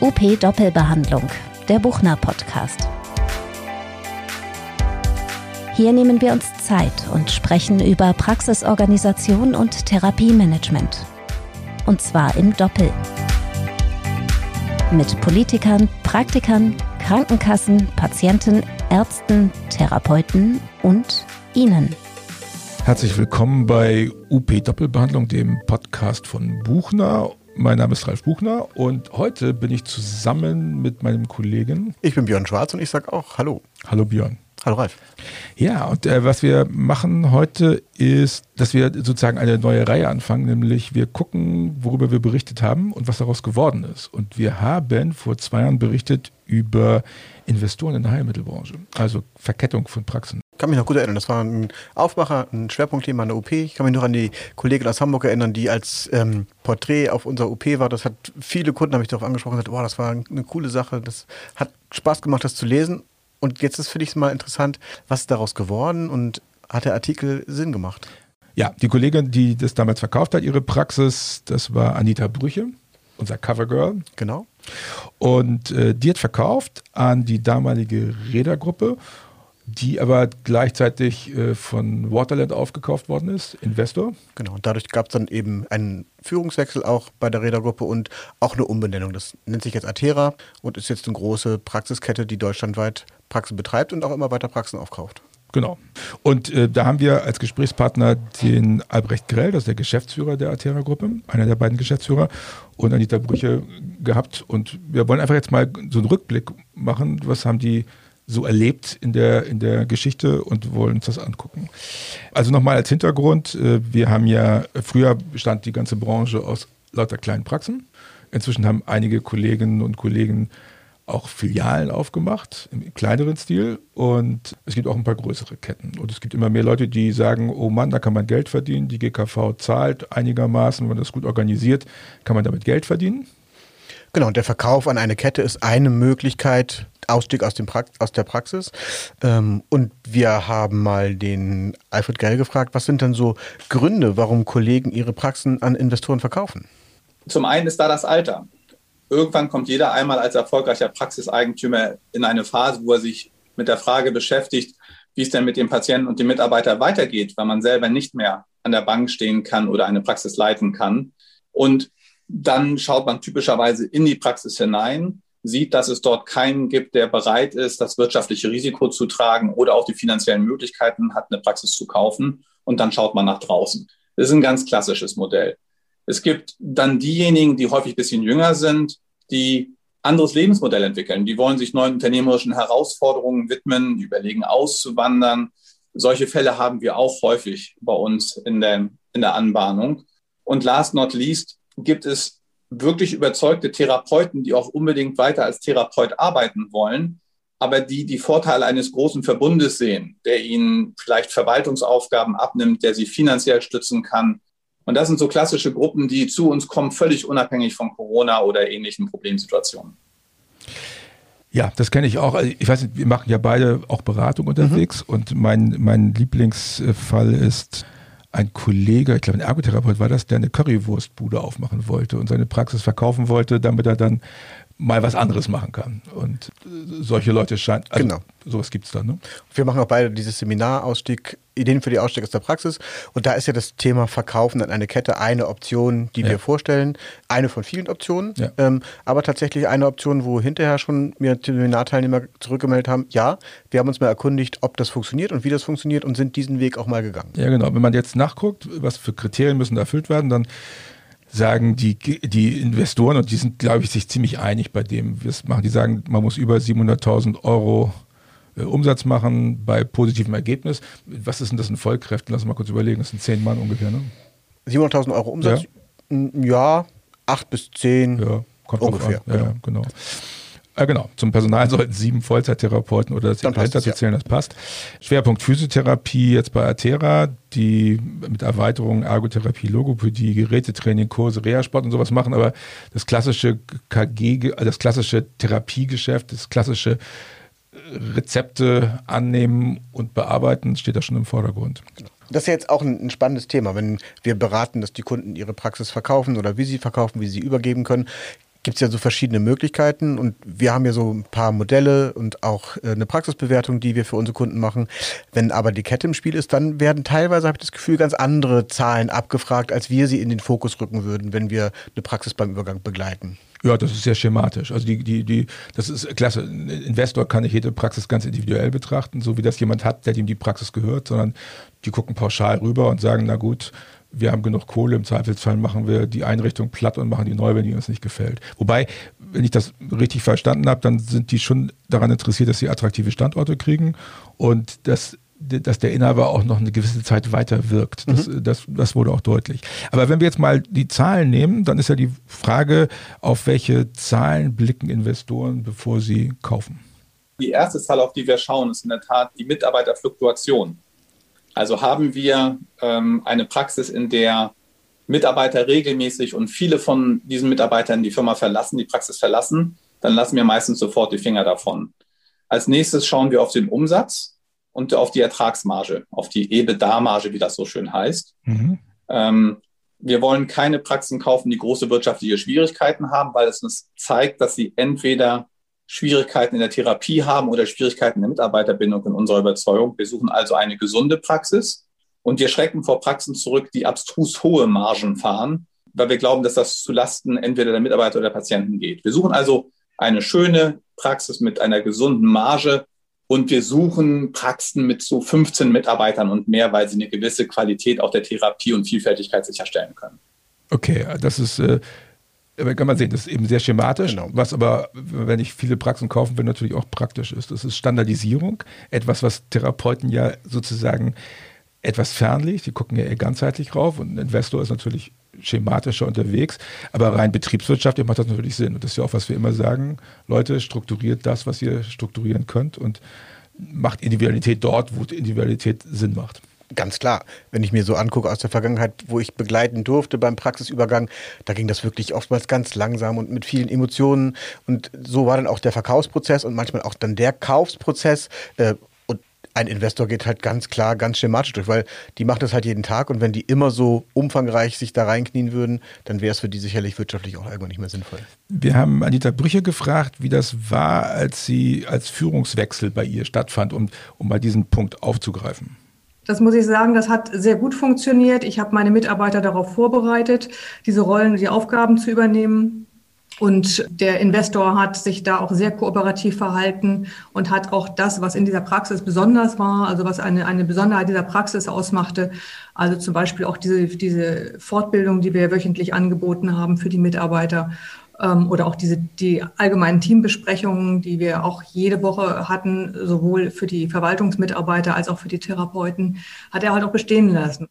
UP Doppelbehandlung, der Buchner Podcast. Hier nehmen wir uns Zeit und sprechen über Praxisorganisation und Therapiemanagement. Und zwar im Doppel. Mit Politikern, Praktikern, Krankenkassen, Patienten, Ärzten, Therapeuten und Ihnen. Herzlich willkommen bei UP Doppelbehandlung, dem Podcast von Buchner. Mein Name ist Ralf Buchner und heute bin ich zusammen mit meinem Kollegen. Ich bin Björn Schwarz und ich sage auch Hallo. Hallo Björn. Hallo Ralf. Ja, und äh, was wir machen heute ist, dass wir sozusagen eine neue Reihe anfangen, nämlich wir gucken, worüber wir berichtet haben und was daraus geworden ist. Und wir haben vor zwei Jahren berichtet über Investoren in der Heilmittelbranche, also Verkettung von Praxen. Ich kann mich noch gut erinnern, das war ein Aufmacher, ein Schwerpunktthema an der OP. Ich kann mich noch an die Kollegin aus Hamburg erinnern, die als ähm, Porträt auf unserer OP war. Das hat viele Kunden, habe ich darauf angesprochen, gesagt, oh, das war eine coole Sache, das hat Spaß gemacht, das zu lesen. Und jetzt ist für dich mal interessant, was ist daraus geworden und hat der Artikel Sinn gemacht? Ja, die Kollegin, die das damals verkauft hat, ihre Praxis, das war Anita Brüche, unser Covergirl. Genau. Und äh, die hat verkauft an die damalige Rädergruppe, die aber gleichzeitig äh, von Waterland aufgekauft worden ist, Investor. Genau, und dadurch gab es dann eben einen Führungswechsel auch bei der Rädergruppe und auch eine Umbenennung. Das nennt sich jetzt Atera und ist jetzt eine große Praxiskette, die deutschlandweit Praxen betreibt und auch immer weiter Praxen aufkauft. Genau. Und äh, da haben wir als Gesprächspartner den Albrecht Grell, das ist der Geschäftsführer der Atera-Gruppe, einer der beiden Geschäftsführer, und Anita Brüche gehabt. Und wir wollen einfach jetzt mal so einen Rückblick machen. Was haben die so erlebt in der, in der Geschichte und wollen uns das angucken. Also nochmal als Hintergrund, äh, wir haben ja, früher bestand die ganze Branche aus lauter kleinen Praxen. Inzwischen haben einige Kolleginnen und Kollegen auch Filialen aufgemacht im kleineren Stil und es gibt auch ein paar größere Ketten. Und es gibt immer mehr Leute, die sagen, oh Mann, da kann man Geld verdienen. Die GKV zahlt einigermaßen, wenn man das gut organisiert, kann man damit Geld verdienen. Genau, und der Verkauf an eine Kette ist eine Möglichkeit, Ausstieg aus, dem pra aus der Praxis. Ähm, und wir haben mal den Alfred Gell gefragt, was sind denn so Gründe, warum Kollegen ihre Praxen an Investoren verkaufen? Zum einen ist da das Alter. Irgendwann kommt jeder einmal als erfolgreicher Praxiseigentümer in eine Phase, wo er sich mit der Frage beschäftigt, wie es denn mit dem Patienten und dem Mitarbeiter weitergeht, weil man selber nicht mehr an der Bank stehen kann oder eine Praxis leiten kann. Und dann schaut man typischerweise in die Praxis hinein sieht, dass es dort keinen gibt, der bereit ist, das wirtschaftliche Risiko zu tragen oder auch die finanziellen Möglichkeiten hat, eine Praxis zu kaufen. Und dann schaut man nach draußen. Das ist ein ganz klassisches Modell. Es gibt dann diejenigen, die häufig ein bisschen jünger sind, die anderes Lebensmodell entwickeln. Die wollen sich neuen unternehmerischen Herausforderungen widmen, überlegen auszuwandern. Solche Fälle haben wir auch häufig bei uns in der, in der Anbahnung. Und last not least gibt es wirklich überzeugte Therapeuten, die auch unbedingt weiter als Therapeut arbeiten wollen, aber die die Vorteile eines großen Verbundes sehen, der ihnen vielleicht Verwaltungsaufgaben abnimmt, der sie finanziell stützen kann. Und das sind so klassische Gruppen, die zu uns kommen, völlig unabhängig von Corona oder ähnlichen Problemsituationen. Ja, das kenne ich auch. Also ich weiß nicht, wir machen ja beide auch Beratung unterwegs mhm. und mein, mein Lieblingsfall ist ein Kollege, ich glaube ein Ergotherapeut war das, der eine Currywurstbude aufmachen wollte und seine Praxis verkaufen wollte, damit er dann mal was anderes machen kann. Und solche Leute scheinen, also genau. sowas gibt es dann. Ne? Wir machen auch beide dieses Seminarausstieg, Ideen für die Ausstieg aus der Praxis. Und da ist ja das Thema Verkaufen an eine Kette eine Option, die ja. wir vorstellen. Eine von vielen Optionen. Ja. Ähm, aber tatsächlich eine Option, wo hinterher schon mir Seminarteilnehmer zurückgemeldet haben, ja, wir haben uns mal erkundigt, ob das funktioniert und wie das funktioniert und sind diesen Weg auch mal gegangen. Ja, genau. Wenn man jetzt nachguckt, was für Kriterien müssen erfüllt werden, dann sagen die, die Investoren, und die sind, glaube ich, sich ziemlich einig bei dem, wir es machen, die sagen, man muss über 700.000 Euro äh, Umsatz machen bei positivem Ergebnis. Was ist denn das in Vollkräften? Lass uns mal kurz überlegen, das sind zehn Mann ungefähr, ne? 700.000 Euro Umsatz? Ja. ja, acht bis zehn. Ja, kommt ungefähr. Ja, genau. Genau. Äh, genau, zum Personal sollten sieben Vollzeittherapeuten oder das dahinter zu zählen, das passt. Schwerpunkt Physiotherapie jetzt bei Atera, die mit Erweiterung Ergotherapie, Logopädie, Gerätetraining, Kurse, Reha-Sport und sowas machen, aber das klassische KG, das klassische Therapiegeschäft, das klassische Rezepte annehmen und bearbeiten, steht da schon im Vordergrund. Genau. Das ist ja jetzt auch ein, spannendes Thema, wenn wir beraten, dass die Kunden ihre Praxis verkaufen oder wie sie verkaufen, wie sie übergeben können gibt es ja so verschiedene Möglichkeiten und wir haben ja so ein paar Modelle und auch äh, eine Praxisbewertung, die wir für unsere Kunden machen. Wenn aber die Kette im Spiel ist, dann werden teilweise, habe ich das Gefühl, ganz andere Zahlen abgefragt, als wir sie in den Fokus rücken würden, wenn wir eine Praxis beim Übergang begleiten. Ja, das ist sehr schematisch. Also die, die, die, das ist klasse. Ein Investor kann nicht jede Praxis ganz individuell betrachten, so wie das jemand hat, der ihm die Praxis gehört, sondern die gucken pauschal rüber und sagen, na gut, wir haben genug Kohle, im Zweifelsfall machen wir die Einrichtung platt und machen die neu, wenn die uns nicht gefällt. Wobei, wenn ich das richtig verstanden habe, dann sind die schon daran interessiert, dass sie attraktive Standorte kriegen und dass dass der Inhaber auch noch eine gewisse Zeit weiter wirkt. Das, mhm. das, das wurde auch deutlich. Aber wenn wir jetzt mal die Zahlen nehmen, dann ist ja die Frage, auf welche Zahlen blicken Investoren, bevor sie kaufen? Die erste Zahl, auf die wir schauen, ist in der Tat die Mitarbeiterfluktuation. Also haben wir ähm, eine Praxis, in der Mitarbeiter regelmäßig und viele von diesen Mitarbeitern die Firma verlassen, die Praxis verlassen, dann lassen wir meistens sofort die Finger davon. Als nächstes schauen wir auf den Umsatz und auf die Ertragsmarge, auf die EBITDA-Marge, wie das so schön heißt. Mhm. Ähm, wir wollen keine Praxen kaufen, die große wirtschaftliche Schwierigkeiten haben, weil es uns zeigt, dass sie entweder Schwierigkeiten in der Therapie haben oder Schwierigkeiten in der Mitarbeiterbindung in unserer Überzeugung. Wir suchen also eine gesunde Praxis und wir schrecken vor Praxen zurück, die abstrus hohe Margen fahren, weil wir glauben, dass das zulasten entweder der Mitarbeiter oder der Patienten geht. Wir suchen also eine schöne Praxis mit einer gesunden Marge und wir suchen Praxen mit so 15 Mitarbeitern und mehr, weil sie eine gewisse Qualität auch der Therapie und Vielfältigkeit sicherstellen können. Okay, das ist äh, kann man sehen, das ist eben sehr schematisch, genau. was aber, wenn ich viele Praxen kaufen will, natürlich auch praktisch ist. Das ist Standardisierung, etwas, was Therapeuten ja sozusagen etwas fernliegt. Die gucken ja eher ganzheitlich rauf und ein Investor ist natürlich schematischer unterwegs, aber rein betriebswirtschaftlich macht das natürlich Sinn. Und das ist ja auch, was wir immer sagen, Leute, strukturiert das, was ihr strukturieren könnt und macht Individualität dort, wo Individualität Sinn macht. Ganz klar. Wenn ich mir so angucke aus der Vergangenheit, wo ich begleiten durfte beim Praxisübergang, da ging das wirklich oftmals ganz langsam und mit vielen Emotionen. Und so war dann auch der Verkaufsprozess und manchmal auch dann der Kaufsprozess. Äh, und ein Investor geht halt ganz klar, ganz schematisch durch, weil die macht das halt jeden Tag und wenn die immer so umfangreich sich da reinknien würden, dann wäre es für die sicherlich wirtschaftlich auch irgendwann nicht mehr sinnvoll. Wir haben Anita Brüche gefragt, wie das war, als sie als Führungswechsel bei ihr stattfand, um, um mal diesen Punkt aufzugreifen. Das muss ich sagen, das hat sehr gut funktioniert. Ich habe meine Mitarbeiter darauf vorbereitet, diese Rollen, die Aufgaben zu übernehmen. Und der Investor hat sich da auch sehr kooperativ verhalten und hat auch das, was in dieser Praxis besonders war, also was eine, eine Besonderheit dieser Praxis ausmachte, also zum Beispiel auch diese, diese Fortbildung, die wir wöchentlich angeboten haben für die Mitarbeiter ähm, oder auch diese, die allgemeinen Teambesprechungen, die wir auch jede Woche hatten, sowohl für die Verwaltungsmitarbeiter als auch für die Therapeuten, hat er halt auch bestehen lassen.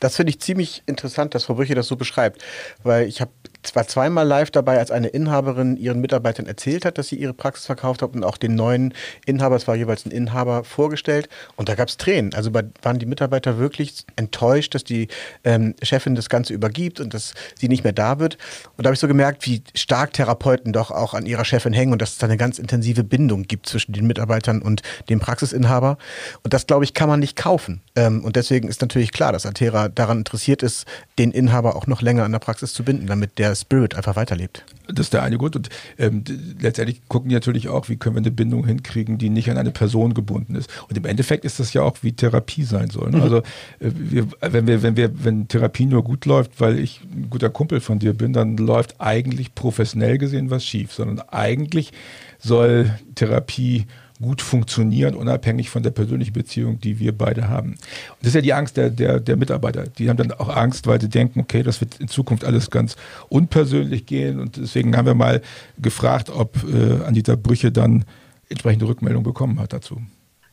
Das finde ich ziemlich interessant, dass Frau Brüche das so beschreibt, weil ich habe zwar zweimal live dabei, als eine Inhaberin ihren Mitarbeitern erzählt hat, dass sie ihre Praxis verkauft hat und auch den neuen Inhaber, es war jeweils ein Inhaber, vorgestellt und da gab es Tränen. Also waren die Mitarbeiter wirklich enttäuscht, dass die ähm, Chefin das Ganze übergibt und dass sie nicht mehr da wird. Und da habe ich so gemerkt, wie stark Therapeuten doch auch an ihrer Chefin hängen und dass es da eine ganz intensive Bindung gibt zwischen den Mitarbeitern und dem Praxisinhaber. Und das, glaube ich, kann man nicht kaufen. Ähm, und deswegen ist natürlich klar, dass Altera daran interessiert ist, den Inhaber auch noch länger an der Praxis zu binden, damit der Spirit einfach weiterlebt. Das ist der eine Grund. Und ähm, letztendlich gucken die natürlich auch, wie können wir eine Bindung hinkriegen, die nicht an eine Person gebunden ist. Und im Endeffekt ist das ja auch, wie Therapie sein soll. Ne? Mhm. Also äh, wir, wenn wir, wenn wir, wenn Therapie nur gut läuft, weil ich ein guter Kumpel von dir bin, dann läuft eigentlich professionell gesehen was schief, sondern eigentlich soll Therapie gut funktionieren, unabhängig von der persönlichen Beziehung, die wir beide haben. Und das ist ja die Angst der, der, der Mitarbeiter. Die haben dann auch Angst, weil sie denken, okay, das wird in Zukunft alles ganz unpersönlich gehen. Und deswegen haben wir mal gefragt, ob äh, Anita Brüche dann entsprechende Rückmeldung bekommen hat dazu.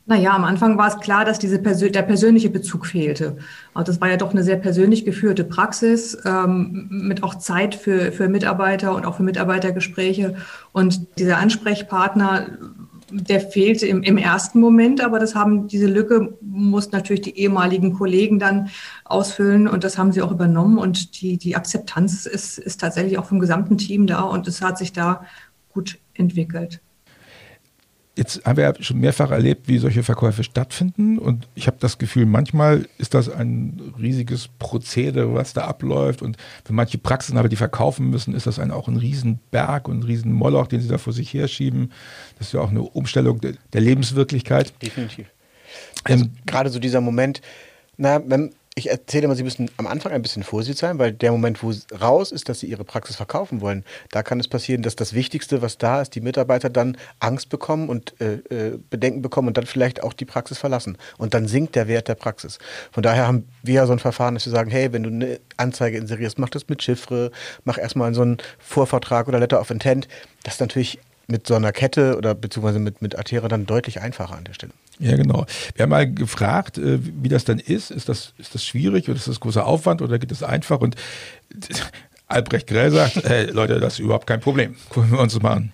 Naja, am Anfang war es klar, dass diese Persö der persönliche Bezug fehlte. Also das war ja doch eine sehr persönlich geführte Praxis ähm, mit auch Zeit für, für Mitarbeiter und auch für Mitarbeitergespräche. Und dieser Ansprechpartner der fehlte im, im, ersten Moment, aber das haben diese Lücke mussten natürlich die ehemaligen Kollegen dann ausfüllen und das haben sie auch übernommen und die, die Akzeptanz ist, ist tatsächlich auch vom gesamten Team da und es hat sich da gut entwickelt. Jetzt haben wir ja schon mehrfach erlebt, wie solche Verkäufe stattfinden. Und ich habe das Gefühl, manchmal ist das ein riesiges Prozedere, was da abläuft. Und für manche Praxen, aber die verkaufen müssen, ist das ein, auch ein Riesenberg und ein Riesenmoloch, den sie da vor sich herschieben. Das ist ja auch eine Umstellung der, der Lebenswirklichkeit. Definitiv. Also ähm, gerade so dieser Moment, na, wenn, ich erzähle immer, Sie müssen am Anfang ein bisschen vorsichtig sein, weil der Moment, wo raus ist, dass Sie Ihre Praxis verkaufen wollen, da kann es passieren, dass das Wichtigste, was da ist, die Mitarbeiter dann Angst bekommen und äh, äh, Bedenken bekommen und dann vielleicht auch die Praxis verlassen. Und dann sinkt der Wert der Praxis. Von daher haben wir ja so ein Verfahren, dass wir sagen, hey, wenn du eine Anzeige inserierst, mach das mit Chiffre, mach erstmal so einen Vorvertrag oder Letter of Intent. Das ist natürlich mit so einer Kette oder beziehungsweise mit, mit Atera dann deutlich einfacher an der Stelle. Ja, genau. Wir haben mal gefragt, äh, wie das dann ist. Ist das, ist das schwierig oder ist das großer Aufwand oder geht das einfach? Und Albrecht Grell sagt, hey, Leute, das ist überhaupt kein Problem. Gucken wir uns das mal an.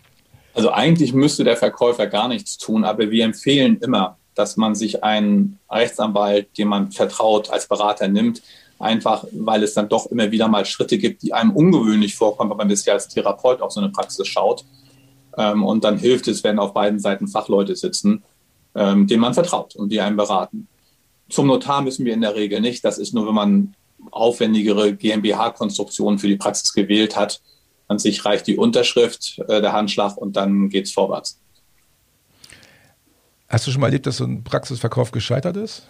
Also eigentlich müsste der Verkäufer gar nichts tun, aber wir empfehlen immer, dass man sich einen Rechtsanwalt, dem man vertraut, als Berater nimmt, einfach weil es dann doch immer wieder mal Schritte gibt, die einem ungewöhnlich vorkommen, wenn man bisher als Therapeut auf so eine Praxis schaut. Ähm, und dann hilft es, wenn auf beiden Seiten Fachleute sitzen ähm, denen man vertraut und die einen beraten. Zum Notar müssen wir in der Regel nicht. Das ist nur, wenn man aufwendigere GmbH-Konstruktionen für die Praxis gewählt hat. An sich reicht die Unterschrift, äh, der Handschlag und dann geht es vorwärts. Hast du schon mal erlebt, dass so ein Praxisverkauf gescheitert ist?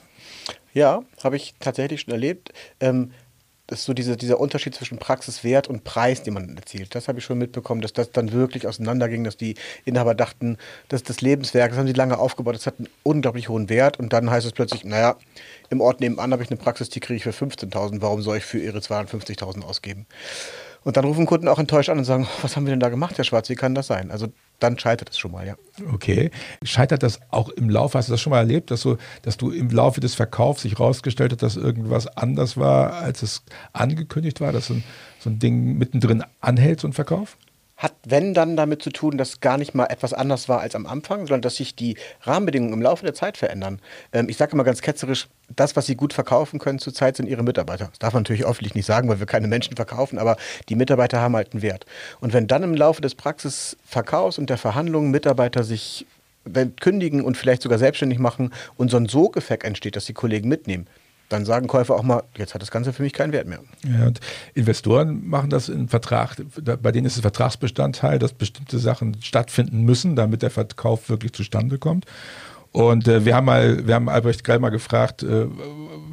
Ja, habe ich tatsächlich schon erlebt. Ähm, ist so diese, dieser Unterschied zwischen Praxiswert und Preis, den man erzielt. Das habe ich schon mitbekommen, dass das dann wirklich auseinanderging, dass die Inhaber dachten, dass das Lebenswerk, das haben sie lange aufgebaut, das hat einen unglaublich hohen Wert und dann heißt es plötzlich, naja, im Ort nebenan habe ich eine Praxis, die kriege ich für 15.000, warum soll ich für ihre 52.000 ausgeben? Und dann rufen Kunden auch enttäuscht an und sagen, was haben wir denn da gemacht, Herr Schwarz, wie kann das sein? Also dann scheitert es schon mal, ja. Okay. Scheitert das auch im Laufe, hast du das schon mal erlebt, dass, so, dass du im Laufe des Verkaufs sich rausgestellt hast, dass irgendwas anders war, als es angekündigt war, dass so ein, so ein Ding mittendrin anhält, so ein Verkauf? Hat, wenn dann damit zu tun, dass gar nicht mal etwas anders war als am Anfang, sondern dass sich die Rahmenbedingungen im Laufe der Zeit verändern. Ähm, ich sage immer ganz ketzerisch, das, was sie gut verkaufen können zurzeit, sind ihre Mitarbeiter. Das darf man natürlich öffentlich nicht sagen, weil wir keine Menschen verkaufen, aber die Mitarbeiter haben halt einen Wert. Und wenn dann im Laufe des Praxisverkaufs und der Verhandlungen Mitarbeiter sich kündigen und vielleicht sogar selbstständig machen und so ein Sogeffekt entsteht, dass die Kollegen mitnehmen, dann sagen Käufer auch mal, jetzt hat das Ganze für mich keinen Wert mehr. Ja, und Investoren machen das in Vertrag, bei denen ist es Vertragsbestandteil, dass bestimmte Sachen stattfinden müssen, damit der Verkauf wirklich zustande kommt. Und äh, wir haben mal, wir haben Albrecht Grell mal gefragt, äh,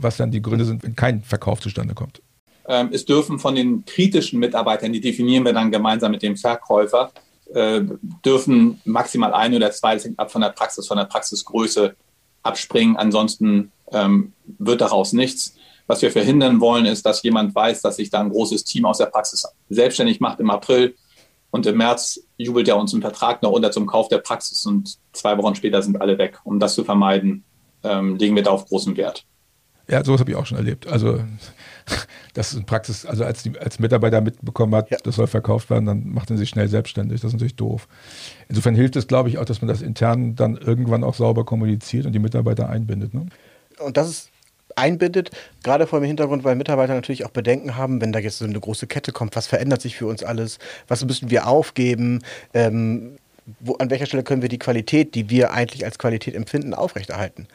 was dann die Gründe sind, wenn kein Verkauf zustande kommt. Ähm, es dürfen von den kritischen Mitarbeitern, die definieren wir dann gemeinsam mit dem Verkäufer, äh, dürfen maximal ein oder zwei, das hängt ab von der Praxis, von der Praxisgröße abspringen. Ansonsten ähm, wird daraus nichts. Was wir verhindern wollen, ist, dass jemand weiß, dass sich da ein großes Team aus der Praxis selbstständig macht im April und im März jubelt er uns einen Vertrag noch unter zum Kauf der Praxis und zwei Wochen später sind alle weg. Um das zu vermeiden, ähm, legen wir da auf großen Wert. Ja, sowas habe ich auch schon erlebt. Also, das ist in Praxis, also als, die, als Mitarbeiter mitbekommen hat, ja. das soll verkauft werden, dann macht er sich schnell selbstständig. Das ist natürlich doof. Insofern hilft es, glaube ich, auch, dass man das intern dann irgendwann auch sauber kommuniziert und die Mitarbeiter einbindet. Ne? Und das ist einbindet, gerade vor dem Hintergrund, weil Mitarbeiter natürlich auch Bedenken haben, wenn da jetzt so eine große Kette kommt, was verändert sich für uns alles, was müssen wir aufgeben, ähm, wo, an welcher Stelle können wir die Qualität, die wir eigentlich als Qualität empfinden, aufrechterhalten.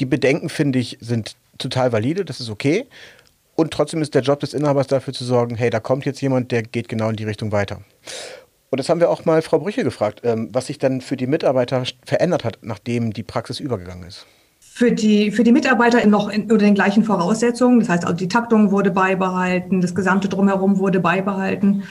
Die Bedenken, finde ich, sind total valide, das ist okay. Und trotzdem ist der Job des Inhabers dafür zu sorgen, hey, da kommt jetzt jemand, der geht genau in die Richtung weiter. Und das haben wir auch mal Frau Brüche gefragt, ähm, was sich dann für die Mitarbeiter verändert hat, nachdem die Praxis übergegangen ist für die, für die Mitarbeiter noch in, unter den gleichen Voraussetzungen. Das heißt, also die Taktung wurde beibehalten, das gesamte Drumherum wurde beibehalten.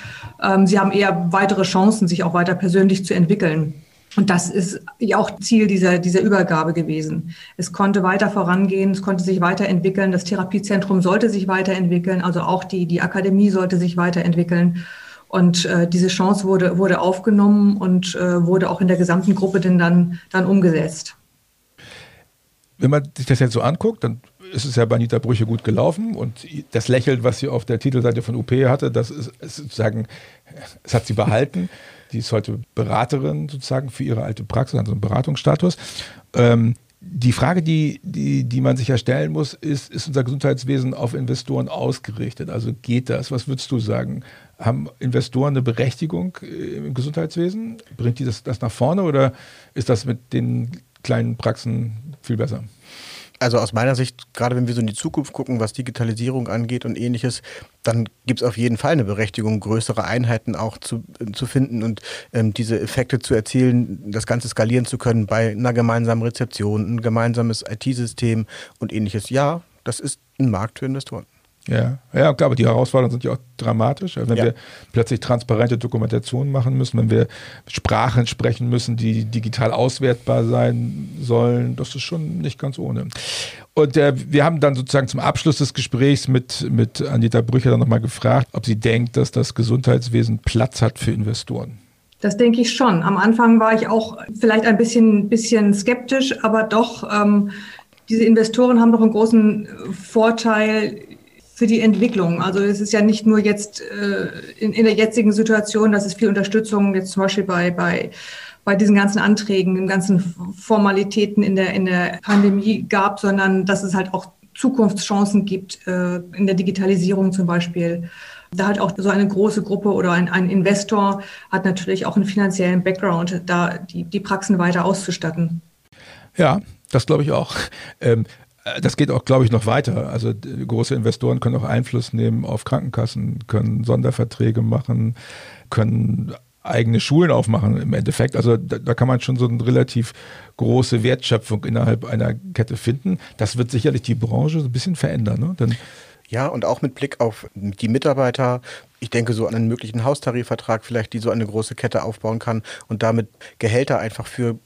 Ähm, sie haben eher weitere Chancen, sich auch weiter persönlich zu entwickeln. Und das ist ja auch Ziel dieser, dieser Übergabe gewesen. Es konnte weiter vorangehen, es konnte sich weiterentwickeln. Das Therapiezentrum sollte sich weiterentwickeln, also auch die, die Akademie sollte sich weiterentwickeln. Und äh, diese Chance wurde, wurde aufgenommen und äh, wurde auch in der gesamten Gruppe denn dann, dann umgesetzt wenn man sich das jetzt so anguckt, dann ist es ja bei Anita Brüche gut gelaufen und das Lächeln, was sie auf der Titelseite von UP hatte, das ist, ist sozusagen, es hat sie behalten. Die ist heute Beraterin sozusagen für ihre alte Praxis, also einen Beratungsstatus. Ähm, die Frage, die, die, die man sich ja stellen muss, ist, ist unser Gesundheitswesen auf Investoren ausgerichtet? Also geht das? Was würdest du sagen? Haben Investoren eine Berechtigung äh, im Gesundheitswesen? Bringt die das, das nach vorne oder ist das mit den kleinen Praxen viel besser? Also aus meiner Sicht, gerade wenn wir so in die Zukunft gucken, was Digitalisierung angeht und ähnliches, dann gibt es auf jeden Fall eine Berechtigung, größere Einheiten auch zu, äh, zu finden und ähm, diese Effekte zu erzielen, das Ganze skalieren zu können bei einer gemeinsamen Rezeption, ein gemeinsames IT-System und ähnliches. Ja, das ist ein Markt für Investoren. Ja, ja, klar, aber die Herausforderungen sind ja auch dramatisch. Wenn ja. wir plötzlich transparente Dokumentationen machen müssen, wenn wir Sprachen sprechen müssen, die digital auswertbar sein sollen, das ist schon nicht ganz ohne. Und äh, wir haben dann sozusagen zum Abschluss des Gesprächs mit, mit Anita Brücher dann nochmal gefragt, ob sie denkt, dass das Gesundheitswesen Platz hat für Investoren. Das denke ich schon. Am Anfang war ich auch vielleicht ein bisschen, bisschen skeptisch, aber doch, ähm, diese Investoren haben doch einen großen Vorteil für die Entwicklung. Also es ist ja nicht nur jetzt äh, in, in der jetzigen Situation, dass es viel Unterstützung jetzt zum Beispiel bei, bei, bei diesen ganzen Anträgen, den ganzen Formalitäten in der, in der Pandemie gab, sondern dass es halt auch Zukunftschancen gibt, äh, in der Digitalisierung zum Beispiel. Da hat auch so eine große Gruppe oder ein, ein Investor hat natürlich auch einen finanziellen Background, da die, die Praxen weiter auszustatten. Ja, das glaube ich auch. Ähm, äh, das geht auch, glaube ich, noch weiter. Also große Investoren können auch Einfluss nehmen auf Krankenkassen, können Sonderverträge machen, können eigene Schulen aufmachen im Endeffekt. Also da, da, kann man schon so eine relativ große Wertschöpfung innerhalb einer Kette finden. Das wird sicherlich die Branche so ein bisschen verändern. Ne? Denn ja, und auch mit Blick auf die Mitarbeiter. Ich denke so an einen möglichen Haustarifvertrag vielleicht, die so eine große Kette aufbauen kann und damit Gehälter einfach für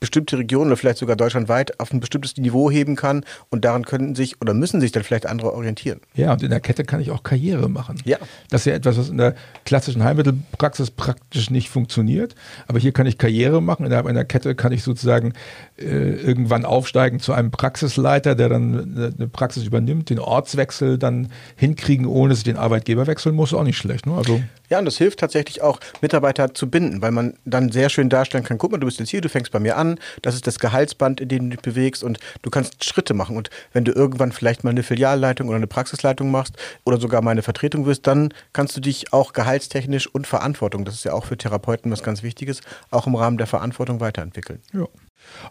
bestimmte Regionen oder vielleicht sogar deutschlandweit auf ein bestimmtes Niveau heben kann und daran können sich oder müssen sich dann vielleicht andere orientieren. Ja, und in der Kette kann ich auch Karriere machen. Ja. Das ist ja etwas, was in der klassischen Heilmittelpraxis praktisch nicht funktioniert. Aber hier kann ich Karriere machen. Innerhalb einer Kette kann ich sozusagen äh, irgendwann aufsteigen zu einem Praxisleiter, der dann eine Praxis übernimmt, den Ortswechsel dann hinkriegen, ohne dass ich den Arbeitgeber wechseln muss, auch nicht schlecht. Ne? Also ja, und das hilft tatsächlich auch, Mitarbeiter zu binden, weil man dann sehr schön darstellen kann, guck mal, du bist jetzt hier, du fängst bei mir an, das ist das Gehaltsband, in dem du dich bewegst und du kannst Schritte machen. Und wenn du irgendwann vielleicht mal eine Filialleitung oder eine Praxisleitung machst oder sogar mal eine Vertretung wirst, dann kannst du dich auch gehaltstechnisch und Verantwortung, das ist ja auch für Therapeuten was ganz Wichtiges, auch im Rahmen der Verantwortung weiterentwickeln. Ja.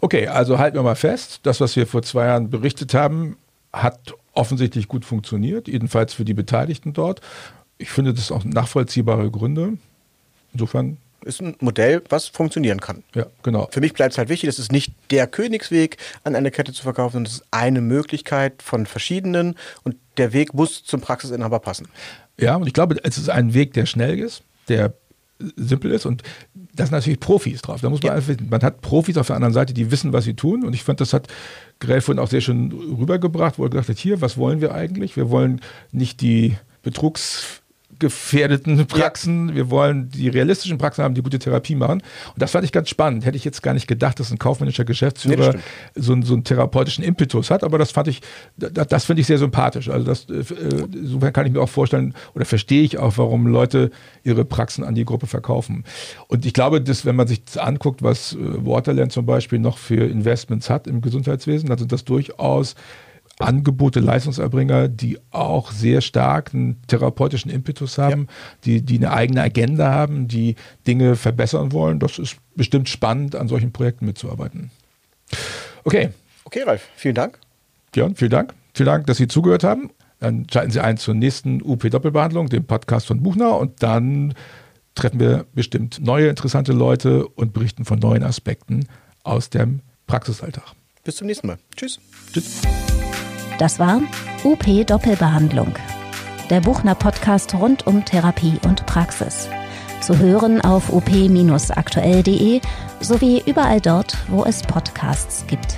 Okay, also halten wir mal fest, das, was wir vor zwei Jahren berichtet haben, hat offensichtlich gut funktioniert, jedenfalls für die Beteiligten dort. Ich finde das auch nachvollziehbare Gründe. Insofern ist ein Modell, was funktionieren kann. Ja, genau. Für mich bleibt es halt wichtig, das ist nicht der Königsweg, an eine Kette zu verkaufen, sondern es ist eine Möglichkeit von verschiedenen und der Weg muss zum Praxisinhaber passen. Ja, und ich glaube, es ist ein Weg, der schnell ist, der simpel ist und da sind natürlich Profis drauf. Da muss man ja. einfach, man hat Profis auf der anderen Seite, die wissen, was sie tun und ich fand, das hat Grell vorhin auch sehr schön rübergebracht, wo er gesagt hat, hier, was wollen wir eigentlich? Wir wollen nicht die Betrugs gefährdeten Praxen. Ja. Wir wollen die realistischen Praxen haben, die gute Therapie machen. Und das fand ich ganz spannend. Hätte ich jetzt gar nicht gedacht, dass ein kaufmännischer Geschäftsführer nee, so, einen, so, einen, therapeutischen Impetus hat. Aber das fand ich, das, das finde ich sehr sympathisch. Also das, äh, insofern kann ich mir auch vorstellen oder verstehe ich auch, warum Leute ihre Praxen an die Gruppe verkaufen. Und ich glaube, dass, wenn man sich anguckt, was äh, Waterland zum Beispiel noch für Investments hat im Gesundheitswesen, dann sind das durchaus Angebote, Leistungserbringer, die auch sehr stark einen therapeutischen Impetus haben, ja. die, die eine eigene Agenda haben, die Dinge verbessern wollen. Das ist bestimmt spannend, an solchen Projekten mitzuarbeiten. Okay. Okay, Ralf, vielen Dank. Björn, vielen Dank. Vielen Dank, dass Sie zugehört haben. Dann schalten Sie ein zur nächsten UP-Doppelbehandlung, dem Podcast von Buchner, und dann treffen wir bestimmt neue interessante Leute und berichten von neuen Aspekten aus dem Praxisalltag. Bis zum nächsten Mal. Tschüss. Tschüss. Das war UP Doppelbehandlung, der Buchner Podcast rund um Therapie und Praxis. Zu hören auf op-aktuell.de sowie überall dort, wo es Podcasts gibt.